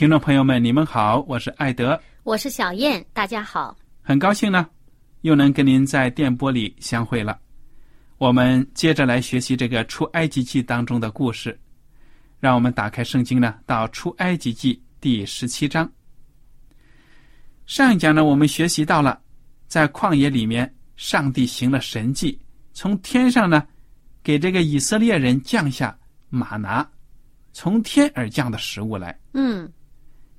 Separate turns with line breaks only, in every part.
听众朋友们，你们好，我是艾德，
我是小燕，大家好。
很高兴呢，又能跟您在电波里相会了。我们接着来学习这个出埃及记当中的故事。让我们打开圣经呢，到出埃及记第十七章。上一讲呢，我们学习到了，在旷野里面，上帝行了神迹，从天上呢，给这个以色列人降下玛拿，从天而降的食物来。
嗯，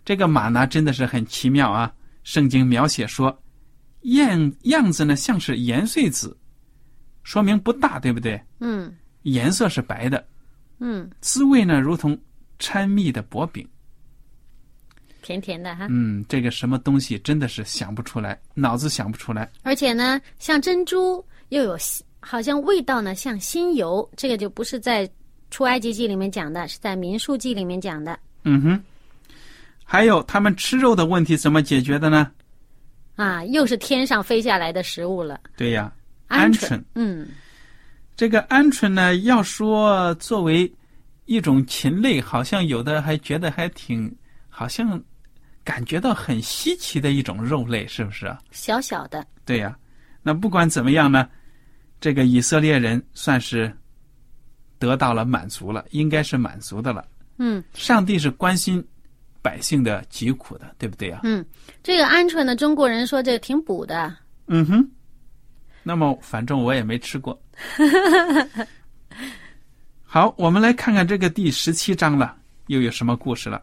这个马呢真的是很奇妙啊！圣经描写说，样样子呢像是盐碎子，说明不大，对不对？
嗯
颜色是白的，
嗯，
滋味呢如同掺蜜的薄饼。
甜甜的哈。
嗯，这个什么东西真的是想不出来，脑子想不出来。
而且呢，像珍珠又有好像味道呢像新油，这个就不是在出埃及记里面讲的，是在民数记里面讲的
嗯哼，还有他们吃肉的问题怎么解决的呢？
啊，又是天上飞下来的食物了，
对呀，
鹌
鹑。
嗯
这个鹌鹑呢，要说作为一种禽类，好像有的还觉得还挺，好像感觉到很稀奇的一种肉类，是不是啊？
小小的，
对呀，那不管怎么样呢，这个以色列人算是得到了满足了，应该是满足的了。
嗯
上帝是关心百姓的疾苦的，对不对呀？
嗯，这个鹌鹑呢，中国人说这挺补的，
嗯哼。那么反正我也没吃过。好，我们来看看这个第十七章了，又有什么故事了？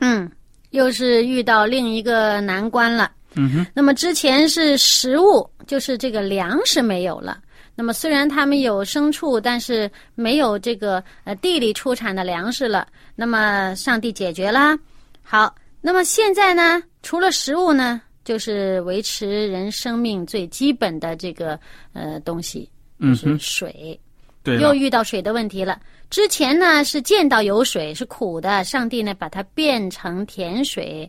嗯，又是遇到另一个难关了。
嗯哼，
那么之前是食物，就是这个粮食没有了。那么虽然他们有牲畜，但是没有这个呃地里出产的粮食了。那么上帝解决啦。好，那么现在呢，除了食物呢，就是维持人生命最基本的这个呃东西，就是
嗯，
水。
对，
又遇到水的问题了。之前呢是见到有水是苦的，上帝呢把它变成甜水，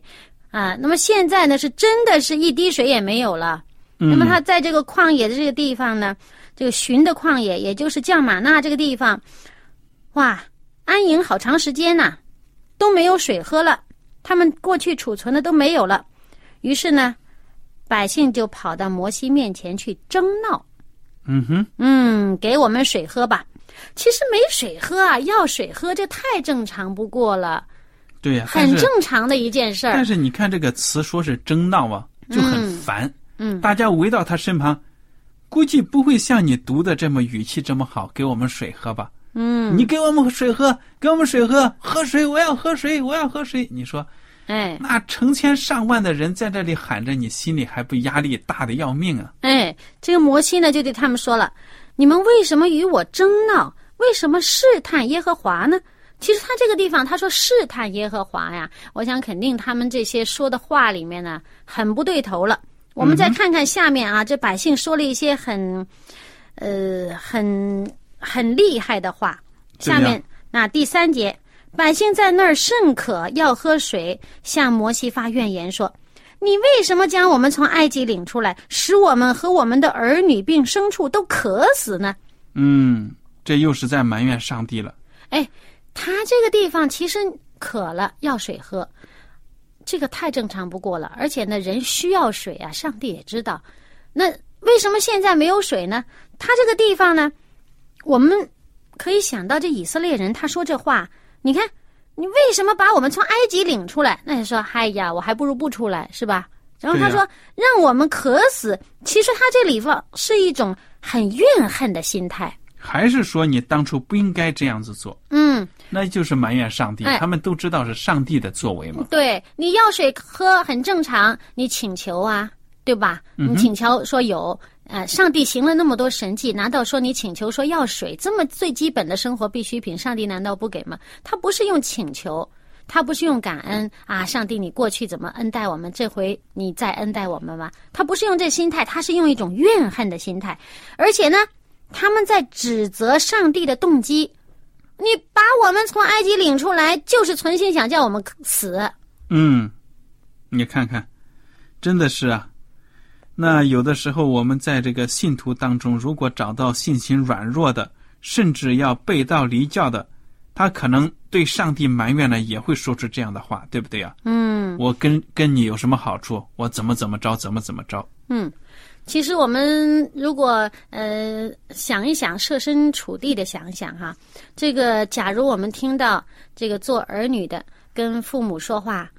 啊，那么现在呢是真的是一滴水也没有了。那么
嗯
他在这个旷野的这个地方呢，这个寻的旷野，也就是降马纳这个地方，哇，安营好长时间呐、都没有水喝了，他们过去储存的都没有了。于是呢，百姓就跑到摩西面前去争闹。
嗯哼，
嗯，给我们水喝吧。其实没水喝啊，要水喝，这太正常不过了，
对呀、
很正常的一件事儿。
但是你看这个词说是争闹啊，就很
嗯
烦。
嗯
大家围到他身旁，估计不会像你读的这么语气这么好，给我们水喝吧。
嗯，
你给我们水喝，给我们水喝，喝水，我要喝水，我要喝水。你说
哎
那成千上万的人在这里喊着，你心里还不压力大的要命啊？
哎，这个摩西呢就对他们说了：“你们为什么与我争闹？为什么试探耶和华呢？”其实他这个地方他说试探耶和华呀，我想肯定他们这些说的话里面呢很不对头了。我们再看看下面啊，这百姓说了一些很，呃，很很厉害的话。下面那第三节，百姓在那儿甚渴，要喝水，向摩西发怨言说：“你为什么将我们从埃及领出来，使我们和我们的儿女并牲畜都渴死呢？”
嗯，这又是在埋怨上帝了。
哎，他这个地方其实渴了，要水喝。这个太正常不过了，而且呢，人需要水啊，上帝也知道。那为什么现在没有水呢？他这个地方呢，我们可以想到这以色列人，他说这话，你看，你为什么把我们从埃及领出来？那你说，嗨呀，我还不如不出来，是吧？然后他说，让我们渴死。其实他这里方是一种很怨恨的心态。
还是说你当初不应该这样子做？
嗯，
那就是埋怨上帝。他们都知道是上帝的作为嘛。
对，你要水喝很正常，你请求啊，对吧？你请求说有，呃，上帝行了那么多神迹，难道说你请求说要水这么最基本的生活必需品，上帝难道不给吗？他不是用请求，他不是用感恩啊，上帝你过去怎么恩待我们，这回你再恩待我们吗？他不是用这心态，他是用一种怨恨的心态，而且呢。他们在指责上帝的动机，你把我们从埃及领出来，就是存心想叫我们死。
嗯，你看看，真的是啊。那有的时候我们在这个信徒当中，如果找到信心软弱的，甚至要背道离教的，他可能对上帝埋怨呢，也会说出这样的话，对不对呀？
嗯，
我跟跟你有什么好处？我怎么怎么着，怎么怎么着？
嗯。其实我们如果呃想一想，设身处地的想想哈，这个假如我们听到这个做儿女的跟父母说话，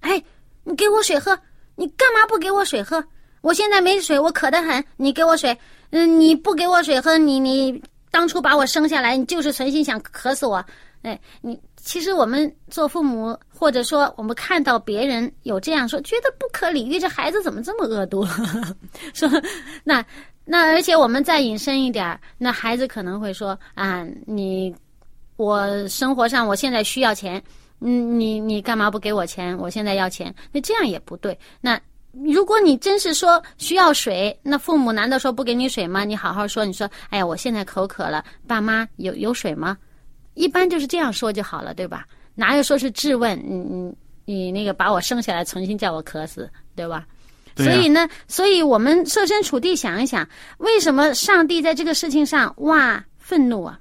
哎，你给我水喝，你干嘛不给我水喝？我现在没水，我渴得很，你给我水，嗯，你不给我水喝，你你当初把我生下来，你就是存心想渴死我，哎，你。其实我们做父母，或者说我们看到别人有这样说，觉得不可理喻，这孩子怎么这么恶毒？说那那，而且我们再引申一点，那孩子可能会说啊，你我生活上我现在需要钱，嗯，你你干嘛不给我钱？我现在要钱，那这样也不对。那如果你真是说需要水，那父母难道说不给你水吗？你好好说，你说，哎呀，我现在口渴了，爸妈有有水吗？一般就是这样说就好了，对吧？哪有说是质问？你你你那个把我生下来，重新叫我渴死，对吧？所以呢，所以我们设身处地想一想，为什么上帝在这个事情上哇愤怒啊？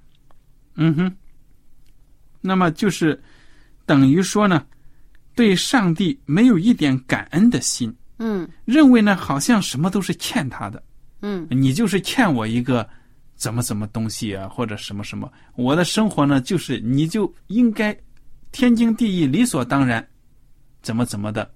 嗯哼。那么就是等于说呢，对上帝没有一点感恩的心。
嗯。
认为呢，好像什么都是欠他的。
嗯。
你就是欠我一个。怎么怎么东西啊，或者什么什么？我的生活呢，就是你就应该天经地义、理所当然，怎么怎么的，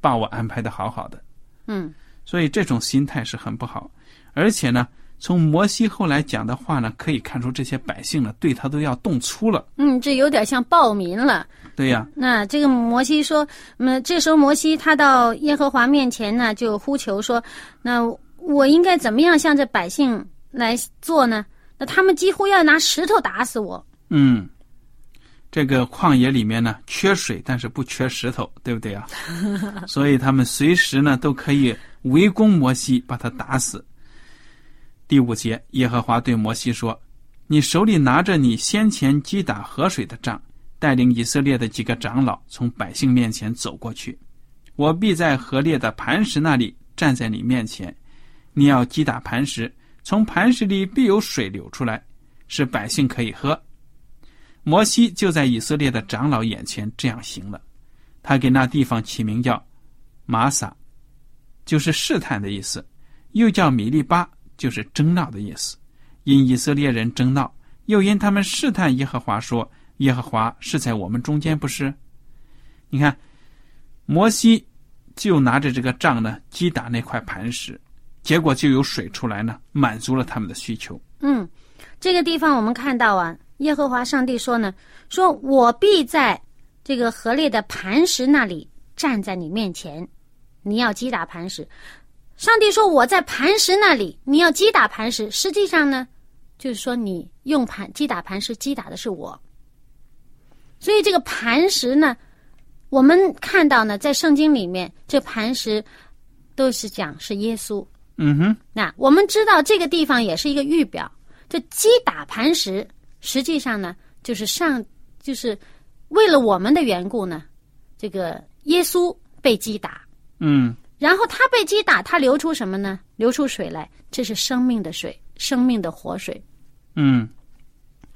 把我安排的好好的。
嗯，
所以这种心态是很不好。而且呢，从摩西后来讲的话呢，可以看出这些百姓呢，对他都要动粗了。
嗯，这有点像暴民了。
对呀。
那这个摩西说，那这时候摩西他到耶和华面前呢，就呼求说：“那我应该怎么样向这百姓？”来做呢？那他们几乎要拿石头打死我。
嗯，这个旷野里面呢，缺水，但是不缺石头，对不对啊？所以他们随时呢都可以围攻摩西，把他打死。第五节，耶和华对摩西说：“你手里拿着你先前击打河水的杖，带领以色列的几个长老从百姓面前走过去。我必在河裂的磐石那里站在你面前，你要击打磐石。”从磐石里必有水流出来，是百姓可以喝。摩西就在以色列的长老眼前这样行了。他给那地方起名叫玛撒，就是试探的意思；又叫米利巴，就是争闹的意思。因以色列人争闹，又因他们试探耶和华，说：“耶和华是在我们中间，不是？”你看，摩西就拿着这个杖呢，击打那块磐石。结果就有水出来呢，满足了他们的需求。
嗯，这个地方我们看到啊，耶和华上帝说呢，说我必在这个河裂的磐石那里站在你面前，你要击打磐石。上帝说我在磐石那里，你要击打磐石。实际上呢，就是说你用磐击打磐石，击打的是我。所以这个磐石呢，我们看到呢，在圣经里面，这磐石。都是讲是耶稣。
嗯哼，
那我们知道这个地方也是一个预表，这击打磐石，实际上呢，就是上，就是为了我们的缘故呢，这个耶稣被击打，
嗯
然后他被击打，他流出什么呢？流出水来，这是生命的水，生命的活水。
嗯，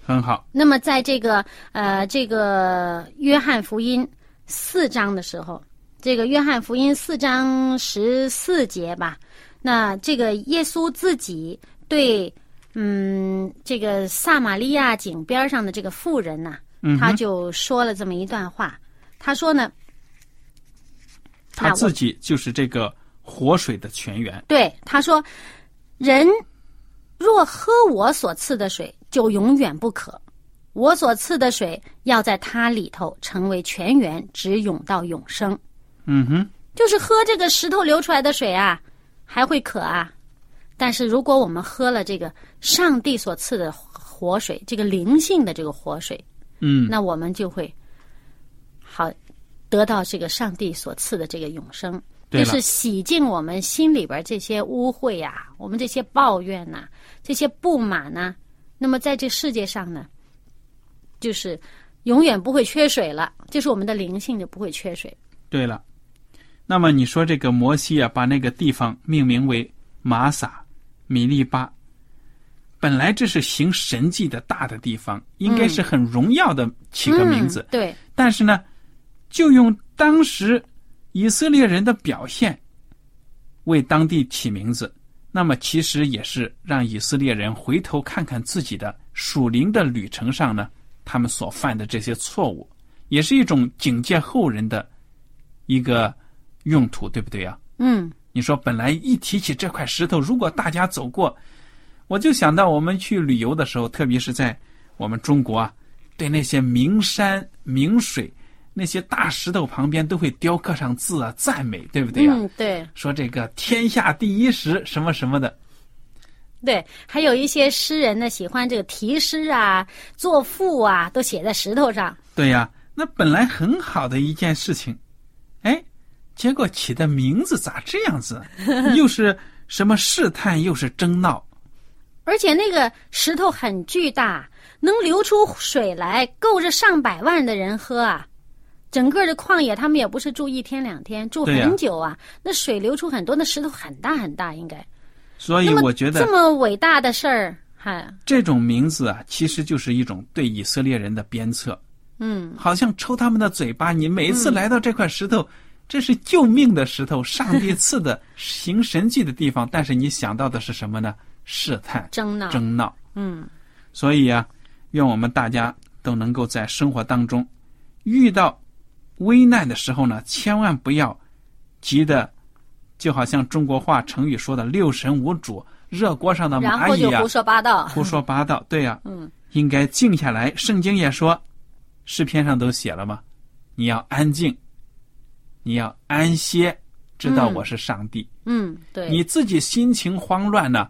很好。
那么在这个呃这个约翰福音四章的时候，这个约翰福音四章十四节吧，那这个耶稣自己对嗯这个撒玛利亚井边上的这个妇人呐、他就说了这么一段话，他说呢，
他自己就是这个活水的泉源。
对，他说：“人若喝我所赐的水，就永远不渴；我所赐的水要在它里头成为泉源，直涌到永生。
嗯哼，
就是喝这个石头流出来的水啊，还会渴啊。但是如果我们喝了这个上帝所赐的活水，这个灵性的这个活水，
嗯
那我们就会好得到这个上帝所赐的这个永生，就是洗净我们心里边这些污秽呀、我们这些抱怨呐、这些不满呐、那么在这世界上呢，就是永远不会缺水了，就是我们的灵性就不会缺水。
对了，那么你说这个摩西啊，把那个地方命名为玛撒、米利巴，本来这是行神迹的大的地方，应该是很荣耀的起个名字，
嗯、对，
但是呢，就用当时以色列人的表现为当地起名字，那么其实也是让以色列人回头看看自己的属灵的旅程上呢，他们所犯的这些错误，也是一种警戒后人的一个用途，对不对呀、
嗯。
你说，本来一提起这块石头，如果大家走过，我就想到我们去旅游的时候，特别是在我们中国啊，对那些名山名水、那些大石头旁边都会雕刻上字啊，赞美，对不对呀、
嗯，对
说这个天下第一石什么什么的，
对，还有一些诗人呢，喜欢这个题诗啊、作赋啊，都写在石头上。
对呀，那本来很好的一件事情，哎，结果起的名字咋这样子？又是什么试探，又是争闹，
而且那个石头很巨大，能流出水来，够着上百万的人喝啊！整个的旷野，他们也不是住一天两天，住很久啊。那水流出很多，那石头很大很大，应该。
所以我觉得
这么伟大的事儿，哈，
这种名字啊，其实就是一种对以色列人的鞭策，
嗯，
好像抽他们的嘴巴。你每一次来到这块石头，这是救命的石头，上帝赐的行神迹的地方，但是你想到的是什么呢？试探、
争闹，
争闹。
嗯
所以啊，愿我们大家都能够在生活当中遇到危难的时候呢，千万不要急得，就好像中国话成语说的“六神无主”，热锅上的蚂蚁呀、
后就胡说八道。
胡说八道。对呀、
嗯
应该静下来。圣经也说，诗篇上都写了嘛，你要安静，你要安歇，知道
嗯
我是上帝。
嗯，对，
你自己心情慌乱呢，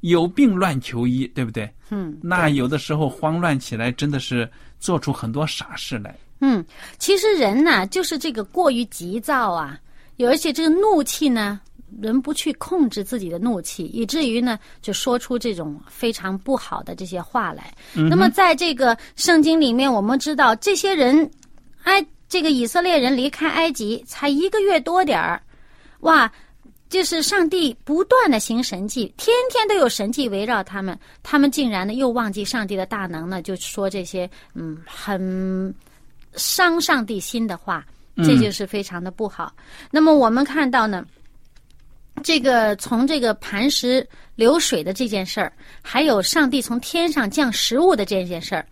有病乱求医，对不对？
嗯
那有的时候慌乱起来，真的是做出很多傻事来。
嗯，其实人呐，就是这个过于急躁啊，有而且这个怒气呢，人不去控制自己的怒气，以至于呢，就说出这种非常不好的这些话来。那么在这个圣经里面，我们知道这些人，埃这个以色列人离开埃及才一个月多点儿，哇！就是上帝不断的行神迹，天天都有神迹围绕他们，他们竟然呢又忘记上帝的大能呢，就说这些嗯很伤上帝心的话，这就是非常的不好。那么我们看到呢，这个从这个磐石流水的这件事儿，还有上帝从天上降食物的这件事儿，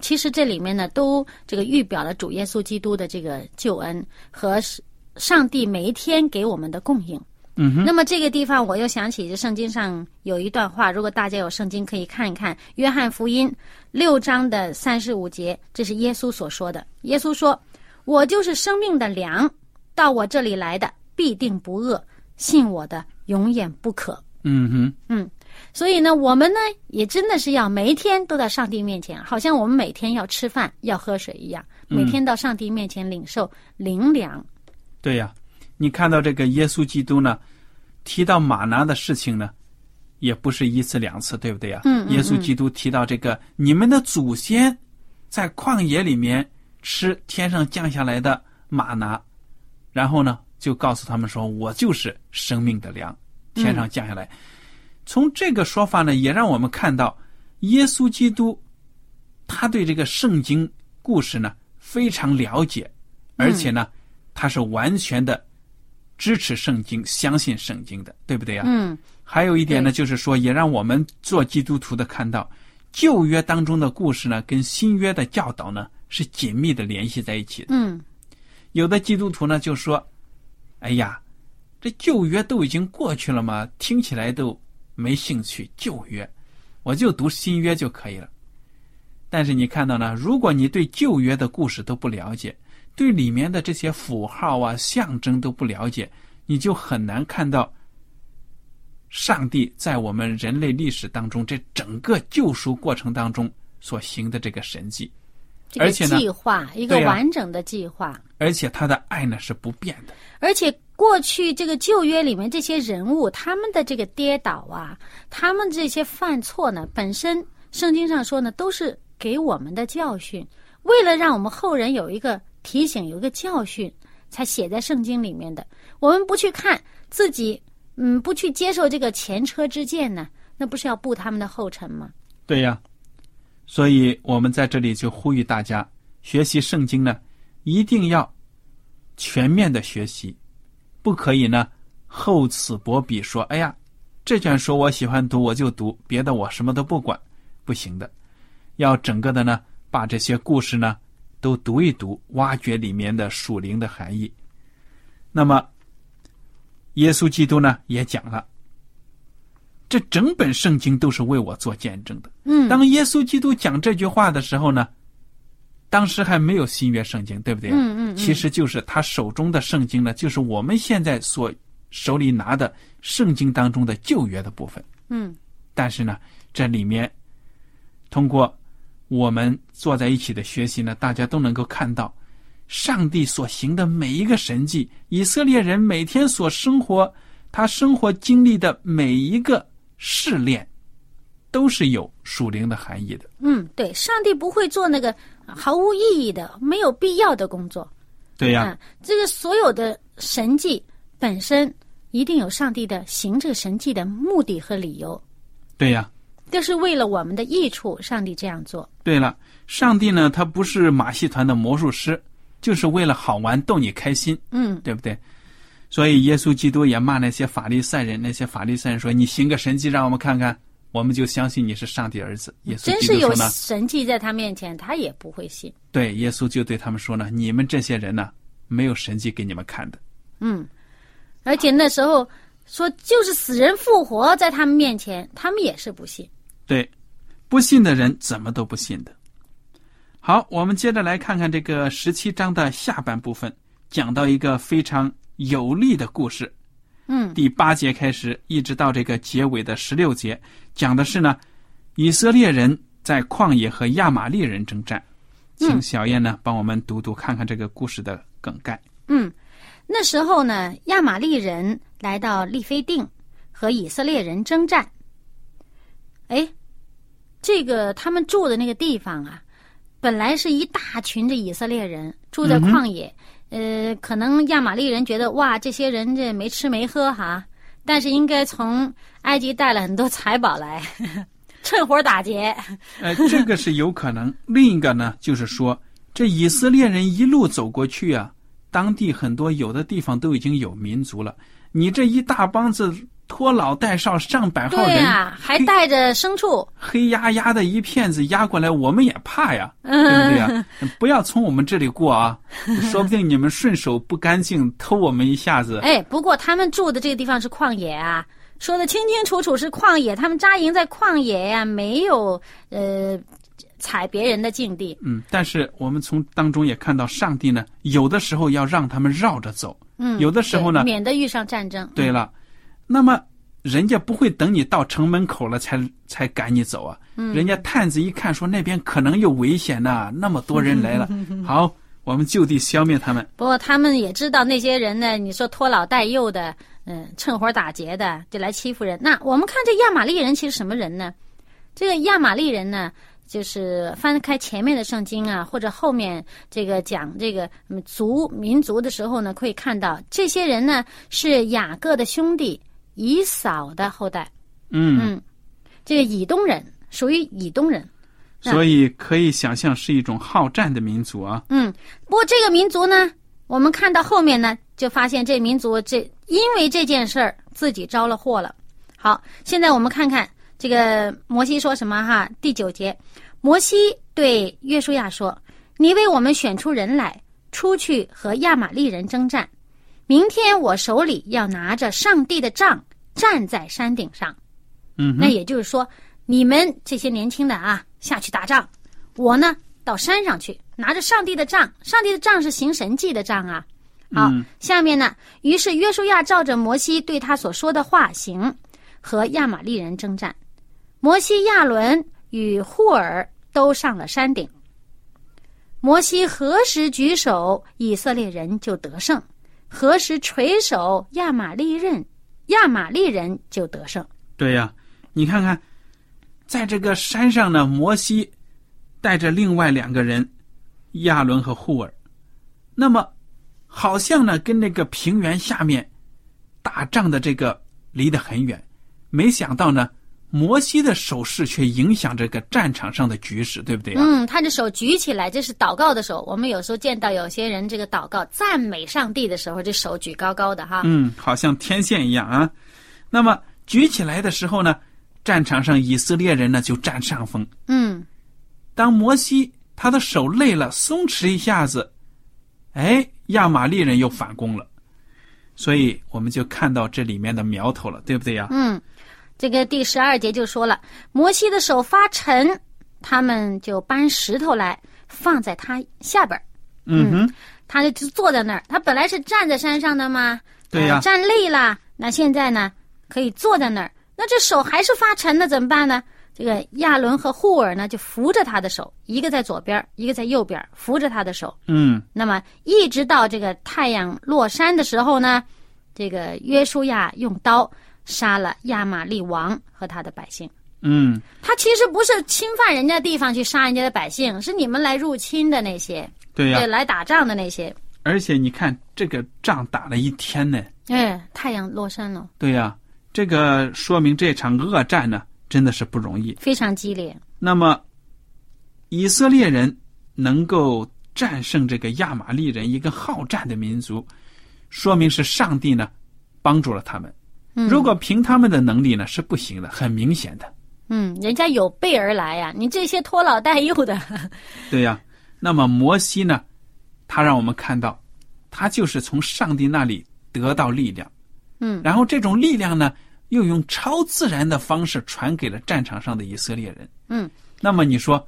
其实这里面呢都这个预表了主耶稣基督的这个救恩和上帝每一天给我们的供应。
嗯哼，
那么这个地方我又想起，这圣经上有一段话，如果大家有圣经可以看一看，《约翰福音》六章的三十五节，这是耶稣所说的。耶稣说：“我就是生命的粮，到我这里来的必定不饿，信我的永远不渴。
嗯哼，”嗯
所以呢，我们呢也真的是要每一天都在上帝面前，好像我们每天要吃饭、要喝水一样，每天到上帝面前领受灵粮。
对呀、你看到这个耶稣基督呢，提到马拿的事情呢，也不是一次两次，对不对呀？
嗯嗯
耶稣基督提到这个，你们的祖先在旷野里面吃天上降下来的马拿，然后呢，就告诉他们说：“我就是生命的粮，天上降下来。从这个说法呢，也让我们看到耶稣基督他对这个圣经故事呢非常了解，而且呢，他是完全的支持圣经、相信圣经的，对不对呀？
嗯
还有一点呢，就是说，也让我们做基督徒的看到，旧约当中的故事呢，跟新约的教导呢是紧密的联系在一起的。
嗯
有的基督徒呢就说：“哎呀，这旧约都已经过去了嘛，听起来都没兴趣。旧约，我就读新约就可以了。”但是你看到呢，如果你对旧约的故事都不了解，对里面的这些符号啊、象征都不了解，你就很难看到上帝在我们人类历史当中这整个救赎过程当中所行的这个神迹。
这个
而且呢
计划一个完整的计划，
而且他的爱呢是不变的。
而且过去这个旧约里面这些人物，他们的这个跌倒啊，他们这些犯错呢，本身圣经上说呢，都是给我们的教训，为了让我们后人有一个提醒，有一个教训，才写在圣经里面的。我们不去看自己，嗯，不去接受这个前车之鉴呢，那不是要步他们的后尘吗？
对呀，所以我们在这里就呼吁大家学习圣经呢，一定要全面的学习，不可以呢厚此薄彼，说哎呀，这卷书我喜欢读我就读，别的我什么都不管，不行的。要整个的呢，把这些故事呢都读一读，挖掘里面的属灵的含义。那么，耶稣基督呢也讲了，这整本圣经都是为我做见证的。
嗯，
当耶稣基督讲这句话的时候呢，当时还没有新约圣经，对不对？
嗯嗯嗯
其实就是他手中的圣经呢，就是我们现在所手里拿的圣经当中的旧约的部分。
嗯
但是呢，这里面通过我们坐在一起的学习呢，大家都能够看到上帝所行的每一个神迹，以色列人每天所生活，他生活经历的每一个试炼，都是有属灵的含义的。
嗯，对，上帝不会做那个毫无意义的、没有必要的工作。
对呀、
啊，这个所有的神迹本身一定有上帝的行这个神迹的目的和理由，
对呀、
这是为了我们的益处，上帝这样做。
对了，上帝呢，他不是马戏团的魔术师，就是为了好玩逗你开心，
嗯
对不对？所以耶稣基督也骂那些法利赛人，那些法利赛人说：“你行个神迹让我们看看，我们就相信你是上帝儿子。”耶稣
真是有神迹在他面前，他也不会信。
对，耶稣就对他们说呢：“你们这些人呢，没有神迹给你们看的。
嗯，而且那时候说就是死人复活在他们面前，他们也是不信。
对，不信的人怎么都不信的。好，我们接着来看看这个十七章的下半部分，讲到一个非常有力的故事。
嗯
第八节开始，一直到这个结尾的十六节，讲的是呢，以色列人在旷野和亚玛力人征战。请小燕呢帮我们读读看看这个故事的梗概。
嗯，那时候呢，亚玛力人来到利非定和以色列人征战。哎，这个他们住的那个地方啊，本来是一大群的以色列人住在旷野，呃，可能亚玛力人觉得哇，这些人这没吃没喝哈，但是应该从埃及带了很多财宝来，趁火打劫。
呃，这个是有可能。另一个呢，就是说，这以色列人一路走过去啊，当地很多有的地方都已经有民族了。你这一大帮子拖老带少上百号人，
对呀、还带着牲畜。
黑压压的一片子压过来，我们也怕呀，对不对呀？不要从我们这里过啊，说不定你们顺手不干净偷我们一下子。
哎，不过他们住的这个地方是旷野啊，说的清清楚楚是旷野，他们扎营在旷野呀、没有呃踩别人的境地。
嗯，但是我们从当中也看到，上帝呢，有的时候要让他们绕着走，
嗯，
有的时候呢
免得遇上战争。
对了，那么人家不会等你到城门口了才才赶你走啊。
嗯
人家探子一看说那边可能有危险呐、那么多人来了，好，我们就地消灭他们。
不过他们也知道那些人呢，你说拖老带幼的，嗯，趁火打劫的，就来欺负人。那我们看这亚玛力人其实什么人呢？这个亚玛力人呢，就是翻开前面的圣经啊，或者后面这个讲这个嗯族民族的时候呢，可以看到这些人呢是雅各的兄弟以扫的后代。
嗯，
嗯，这个以东人属于以东人。
所以可以想象是一种好战的民族啊。
嗯，不过这个民族呢，我们看到后面呢，就发现这民族这因为这件事儿自己招了祸了。好，现在我们看看这个摩西说什么哈？第九节，摩西对约书亚说：“你为我们选出人来，出去和亚玛力人征战。明天我手里要拿着上帝的杖，站在山顶上。
嗯
那，也就是说，你们这些年轻的啊，下去打仗，我呢到山上去，拿着上帝的杖。上帝的杖是行神迹的杖啊。好，
嗯
下面呢，于是约书亚照着摩西对他所说的话行，和亚玛力人征战。摩西、亚伦与户尔都上了山顶。摩西何时举手，以色列人就得胜；何时垂手，亚玛力人亚玛力人就得胜。
对呀、你看看，在这个山上呢，摩西带着另外两个人，亚伦和户尔，那么好像呢跟那个平原下面打仗的这个离得很远，没想到呢，摩西的手势却影响这个战场上的局势，对不对啊？
嗯，他的手举起来，这是祷告的手。我们有时候见到有些人这个祷告赞美上帝的时候，这手举高高的哈。
嗯，好像天线一样啊。那么举起来的时候呢，战场上以色列人呢就占上风。
嗯
当摩西他的手累了，松弛一下子，哎，亚玛力人又反攻了。所以我们就看到这里面的苗头了，对不对呀？
嗯，这个第十二节就说了，摩西的手发沉，他们就搬石头来放在他下边儿
嗯哼，
他就坐在那儿。他本来是站在山上的嘛，
对呀
呃站累了，那现在呢可以坐在那儿。那这手还是发沉，的怎么办呢？这个亚伦和户尔呢，就扶着他的手，一个在左边，一个在右边，扶着他的手。
嗯
那么一直到这个太阳落山的时候呢，这个约书亚用刀杀了亚玛利王和他的百姓。
嗯，
他其实不是侵犯人家地方去杀人家的百姓，是你们来入侵的那些，
对呀。
对，来打仗的那些。
而且你看这个仗打了一天呢，
哎，太阳落山了，
对呀，这个说明这场恶战呢真的是不容易。
非常激烈。
那么，以色列人能够战胜这个亚玛力人，一个好战的民族，说明是上帝呢帮助了他们。
嗯
如果凭他们的能力呢，是不行的，很明显的。
嗯，人家有备而来呀、你这些拖老带幼的，
对呀、那么摩西呢，他让我们看到，他就是从上帝那里得到力量，
嗯
然后这种力量呢，又用超自然的方式传给了战场上的以色列人。
嗯，
那么你说，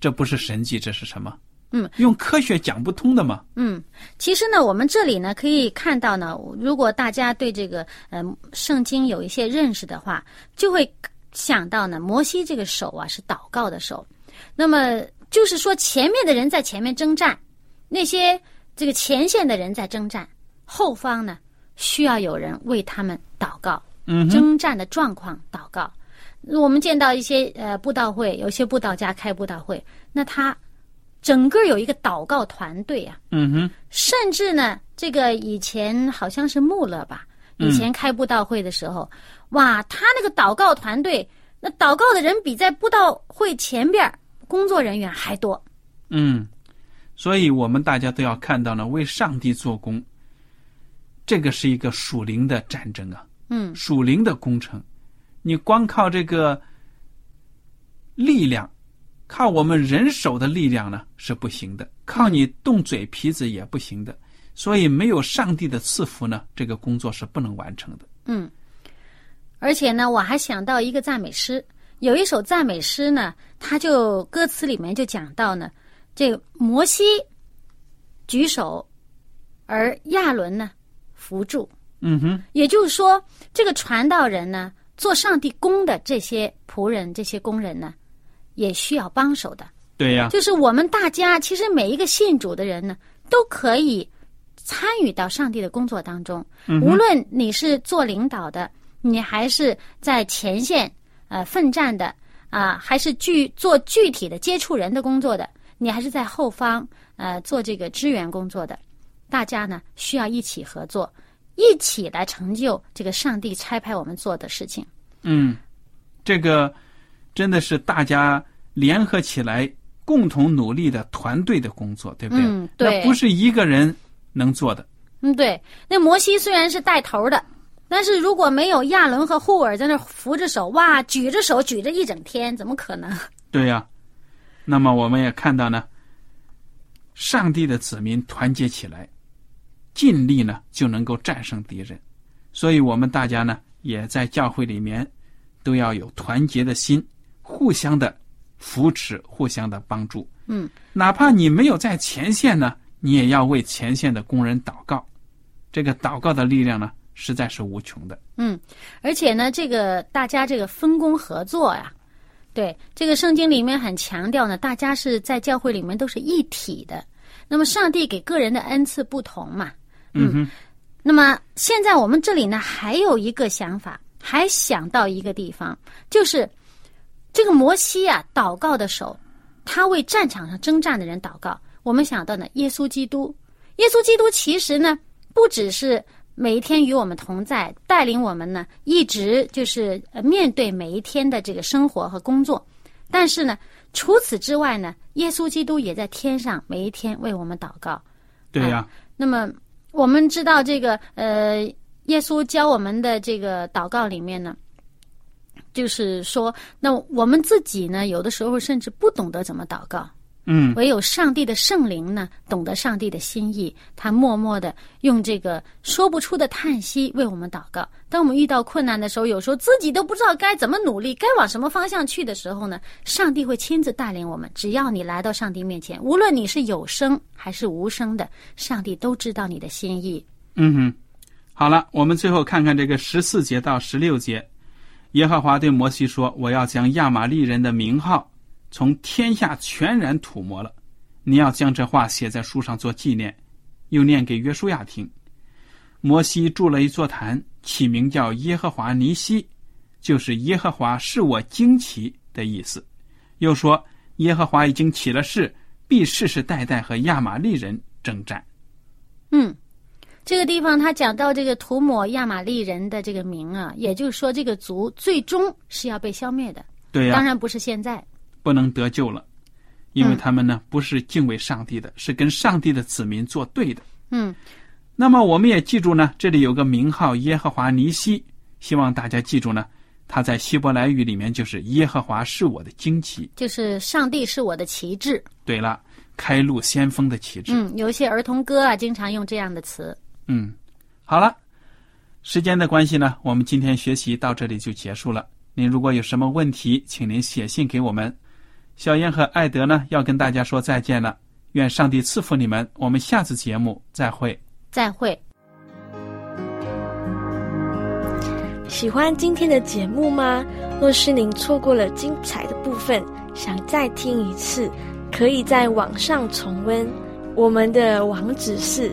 这不是神迹，这是什么？
嗯，
用科学讲不通的嘛。
嗯，其实呢，我们这里呢可以看到呢，如果大家对这个呃圣经有一些认识的话，就会想到呢，摩西这个手啊是祷告的手，那么就是说前面的人在前面征战，那些这个前线的人在征战，后方呢需要有人为他们祷告，
嗯，
征战的状况祷告。我们见到一些呃布道会，有些布道家开布道会，那他整个有一个祷告团队啊，
嗯哼，
甚至呢，这个以前好像是穆勒吧，以前开布道会的时候，哇，他那个祷告团队，那祷告的人比在布道会前边工作人员还多。
嗯，所以我们大家都要看到呢，为上帝做工，这个是一个属灵的战争啊，
嗯。
属灵的工程。你光靠这个力量，靠我们人手的力量呢是不行的，靠你动嘴皮子也不行的。所以没有上帝的赐福呢，这个工作是不能完成的。
嗯，而且呢，我还想到一个赞美诗，有一首赞美诗呢，它就歌词里面就讲到呢，这个摩西举手，而亚伦呢扶住。
嗯哼，
也就是说，这个传道人呢，做上帝工的这些仆人、这些工人呢，也需要帮手的。
对呀，
就是我们大家其实每一个信主的人呢，都可以参与到上帝的工作当中。
嗯
无论你是做领导的，你还是在前线呃奋战的啊、还是具做具体的接触人的工作的，你还是在后方呃做这个支援工作的，大家呢需要一起合作，一起来成就这个上帝差派我们做的事情。
嗯，这个真的是大家联合起来共同努力的团队的工作，对不对？
嗯对
那不是一个人能做的。
嗯，对。那摩西虽然是带头的，但是如果没有亚伦和户尔在那扶着手，哇，举着手举着一整天，怎么可能？
对呀、那么我们也看到呢，上帝的子民团结起来，尽力呢就能够战胜敌人。所以我们大家呢也在教会里面都要有团结的心，互相的扶持，互相的帮助。
嗯，
哪怕你没有在前线呢，你也要为前线的工人祷告。这个祷告的力量呢，实在是无穷的。
嗯，而且呢，这个大家这个分工合作呀，对这个圣经里面很强调呢，大家是在教会里面都是一体的。那么上帝给个人的恩赐不同嘛，
嗯哼，
那么现在我们这里呢，还有一个想法，还想到一个地方，就是这个摩西啊，祷告的手，他为战场上征战的人祷告。我们想到呢，耶稣基督，耶稣基督其实呢，不只是每一天与我们同在，带领我们呢，一直就是呃面对每一天的这个生活和工作。但是呢，除此之外呢，耶稣基督也在天上每一天为我们祷告。
对呀、
那么我们知道这个呃，耶稣教我们的这个祷告里面呢，就是说，那我们自己呢，有的时候甚至不懂得怎么祷告，
嗯，
唯有上帝的圣灵呢，懂得上帝的心意，他默默的用这个说不出的叹息为我们祷告。当我们遇到困难的时候，有时候自己都不知道该怎么努力，该往什么方向去的时候呢，上帝会亲自带领我们。只要你来到上帝面前，无论你是有声还是无声的，上帝都知道你的心意。
嗯哼，好了，我们最后看看这个十四节到十六节。耶和华对摩西说：“我要将亚玛利人的名号从天下全然涂抹了。你要将这话写在书上做纪念，又念给约书亚听。”摩西筑了一座坛，起名叫耶和华尼西，就是耶和华是我惊奇的意思。又说：“耶和华已经起了誓，必世世代代和亚玛利人征战。
嗯，这个地方他讲到这个涂抹亚玛力人的这个名啊，也就是说这个族最终是要被消灭的，”
对呀、
当然不是现在。
不能得救了，因为
嗯
他们呢不是敬畏上帝的，是跟上帝的子民作对的。
嗯，
那么我们也记住呢，这里有个名号耶和华尼西，希望大家记住呢，他在希伯来语里面就是耶和华是我的旌旗。
就是上帝是我的旗帜。
对了，开路先锋的旗帜。
嗯，有一些儿童歌啊，经常用这样的词。
嗯，好了，时间的关系呢，我们今天学习到这里就结束了。您如果有什么问题，请您写信给我们。小燕和艾德呢，要跟大家说再见了。愿上帝赐福你们，我们下次节目再会。
再会。
喜欢今天的节目吗？若是您错过了精彩的部分，想再听一次，可以在网上重温。我们的网址是